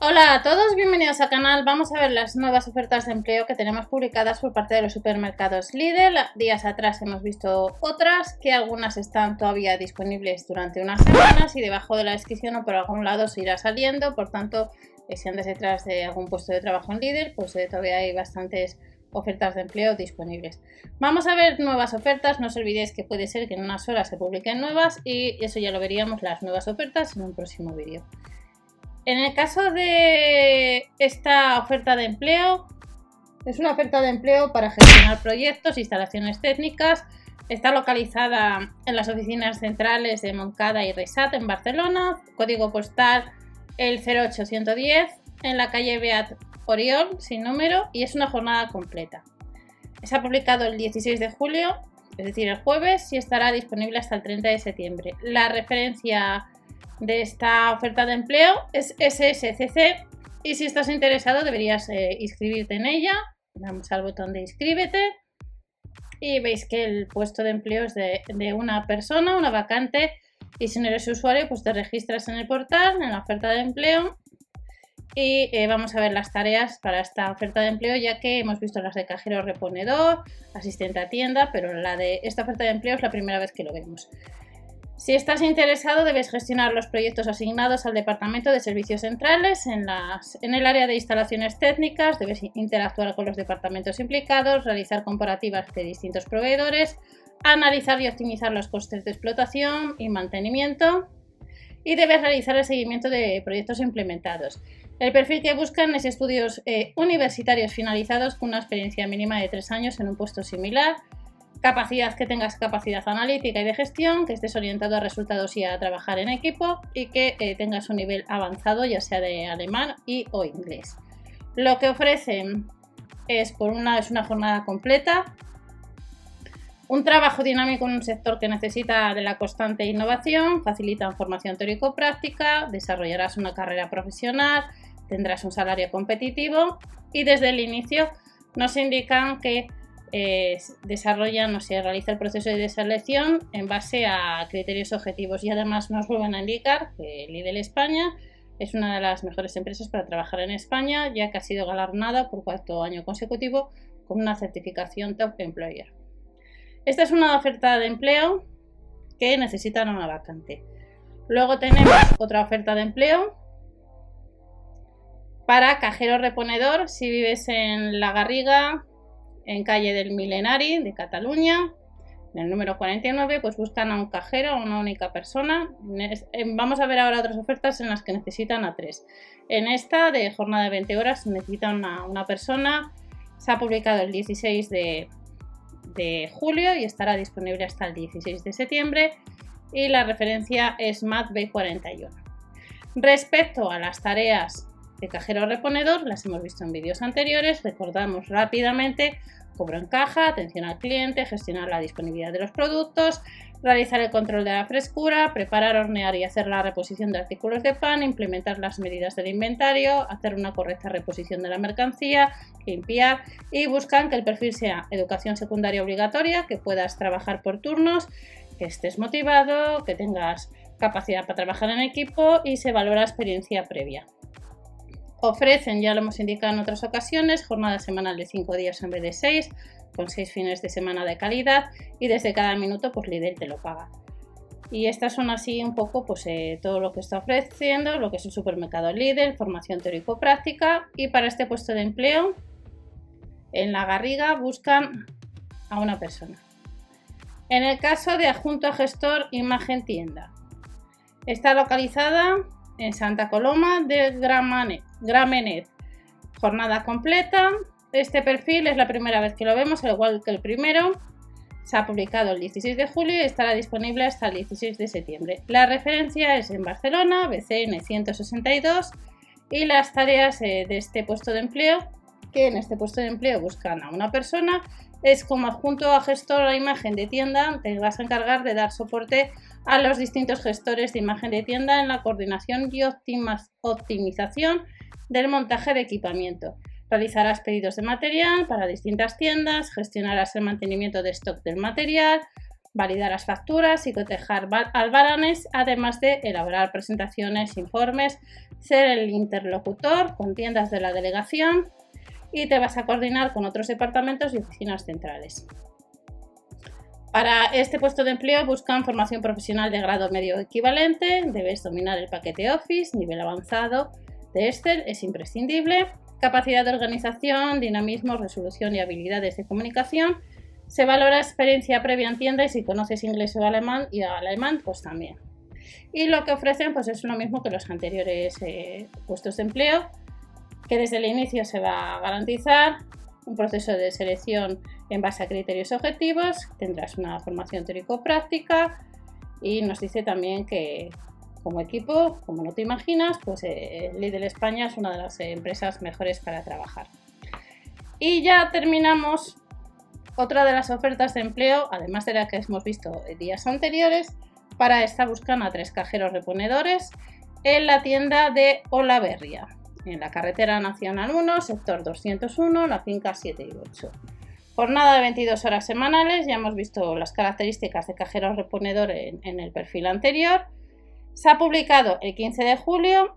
Hola a todos, bienvenidos al canal. Vamos a ver las nuevas ofertas de empleo que tenemos publicadas por parte de los supermercados Lidl. Días atrás hemos visto otras, que algunas están todavía disponibles durante unas semanas y debajo de la descripción o por algún lado se irá saliendo. Por tanto, eh, si andas detrás de algún puesto de trabajo en Lidl, pues eh, todavía hay bastantes ofertas de empleo disponibles. Vamos a ver nuevas ofertas, no os olvidéis que puede ser que en unas horas se publiquen nuevas y eso ya lo veríamos las nuevas ofertas en un próximo vídeo. En el caso de esta oferta de empleo, es una oferta de empleo para gestionar proyectos, instalaciones técnicas. Está localizada en las oficinas centrales de Moncada y Resat en Barcelona, código postal el 08110, en la calle Beat Oriol, sin número, y es una jornada completa. Se ha publicado el 16 de julio, es decir, el jueves, y estará disponible hasta el 30 de septiembre. La referencia de esta oferta de empleo es SSCC y si estás interesado deberías eh, inscribirte en ella. Damos al botón de inscríbete y veis que el puesto de empleo es de, una persona, una vacante y si no eres usuario pues te registras en el portal, en la oferta de empleo y eh, vamos a ver las tareas para esta oferta de empleo ya que hemos visto las de cajero reponedor, asistente a tienda, pero la de esta oferta de empleo es la primera vez que lo vemos. Si estás interesado, debes gestionar los proyectos asignados al Departamento de Servicios Centrales en, el área de instalaciones técnicas, debes interactuar con los departamentos implicados, realizar comparativas de distintos proveedores, analizar y optimizar los costes de explotación y mantenimiento. Y debes realizar el seguimiento de proyectos implementados. El perfil que buscan es estudios eh, universitarios finalizados con una experiencia mínima de tres años en un puesto similar, Capacidad que tengas capacidad analítica y de gestión, que estés orientado a resultados y a trabajar en equipo y que eh, tengas un nivel avanzado ya sea de alemán y o inglés. Lo que ofrecen es por una es una jornada completa, un trabajo dinámico en un sector que necesita de la constante innovación, facilita formación teórico-práctica, desarrollarás una carrera profesional, tendrás un salario competitivo y desde el inicio nos indican que eh, desarrollan o se realiza el proceso de selección en base a criterios objetivos y además nos vuelven a indicar que Lidl España es una de las mejores empresas para trabajar en España ya que ha sido galardonada por cuarto año consecutivo con una certificación Top Employer. Esta es una oferta de empleo que necesitan una vacante. Luego tenemos otra oferta de empleo para cajero reponedor si vives en La Garriga, en calle del Milenari de Cataluña, en el número 49, pues buscan a un cajero, a una única persona. Vamos a ver ahora otras ofertas en las que necesitan a tres. En esta, de jornada de 20 horas, necesitan a una persona. Se ha publicado el 16 de, de julio y estará disponible hasta el 16 de septiembre. Y la referencia es MAT B41. Respecto a las tareas de cajero reponedor, las hemos visto en vídeos anteriores. Recordamos rápidamente cobro en caja, atención al cliente, gestionar la disponibilidad de los productos, realizar el control de la frescura, preparar, hornear y hacer la reposición de artículos de pan, implementar las medidas del inventario, hacer una correcta reposición de la mercancía, limpiar y buscan que el perfil sea educación secundaria obligatoria, que puedas trabajar por turnos, que estés motivado, que tengas capacidad para trabajar en equipo y se valora experiencia previa. Ofrecen, ya lo hemos indicado en otras ocasiones, jornada semanal de 5 días en vez de 6, con 6 fines de semana de calidad y desde cada minuto pues Lidl te lo paga. Y estas son así un poco pues eh, todo lo que está ofreciendo, lo que es el supermercado Lidl, formación teórico-práctica y para este puesto de empleo en la Garriga buscan a una persona. En el caso de adjunto a gestor imagen tienda, está localizada en Santa Coloma de Gramenet. Jornada completa. Este perfil es la primera vez que lo vemos, al igual que el primero. Se ha publicado el 16 de julio y estará disponible hasta el 16 de septiembre. La referencia es en Barcelona, BCN 162, y las tareas eh, de este puesto de empleo, que en este puesto de empleo buscan a una persona, es como adjunto a gestor a imagen de tienda, te vas a encargar de dar soporte a los distintos gestores de imagen de tienda en la coordinación y optimización del montaje de equipamiento. Realizarás pedidos de material para distintas tiendas, gestionarás el mantenimiento de stock del material, validarás facturas y cotejar albaranes, además de elaborar presentaciones, informes ser el interlocutor con tiendas de la delegación y te vas a coordinar con otros departamentos y oficinas centrales. Para este puesto de empleo buscan formación profesional de grado medio equivalente, debes dominar el paquete Office, nivel avanzado de Excel es imprescindible, capacidad de organización, dinamismo, resolución y habilidades de comunicación. Se valora experiencia previa en tienda y si conoces inglés o alemán y alemán, pues también. Y lo que ofrecen pues es lo mismo que los anteriores eh, puestos de empleo, que desde el inicio se va a garantizar un proceso de selección en base a criterios objetivos, tendrás una formación teórico-práctica y nos dice también que como equipo, como no te imaginas, pues eh, Lidl España es una de las empresas mejores para trabajar. Y ya terminamos otra de las ofertas de empleo, además de la que hemos visto días anteriores, para esta buscan a tres cajeros reponedores en la tienda de Olaverria en la carretera nacional 1, sector 201, la finca 7 y 8. Jornada de 22 horas semanales, ya hemos visto las características de cajero reponedor en, el perfil anterior. Se ha publicado el 15 de julio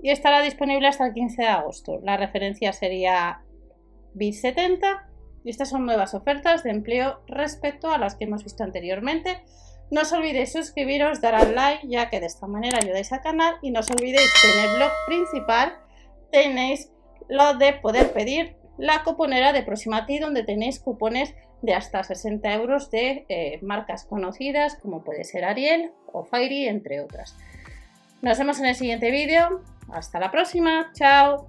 y estará disponible hasta el 15 de agosto. La referencia sería BIT70 y estas son nuevas ofertas de empleo respecto a las que hemos visto anteriormente. No os olvidéis suscribiros, dar al like, ya que de esta manera ayudáis al canal y no os olvidéis que en el blog principal tenéis lo de poder pedir la cuponera de Proximati, donde tenéis cupones de hasta 60 euros de eh, marcas conocidas, como puede ser Ariel o Fairy, entre otras. Nos vemos en el siguiente vídeo. Hasta la próxima. Chao.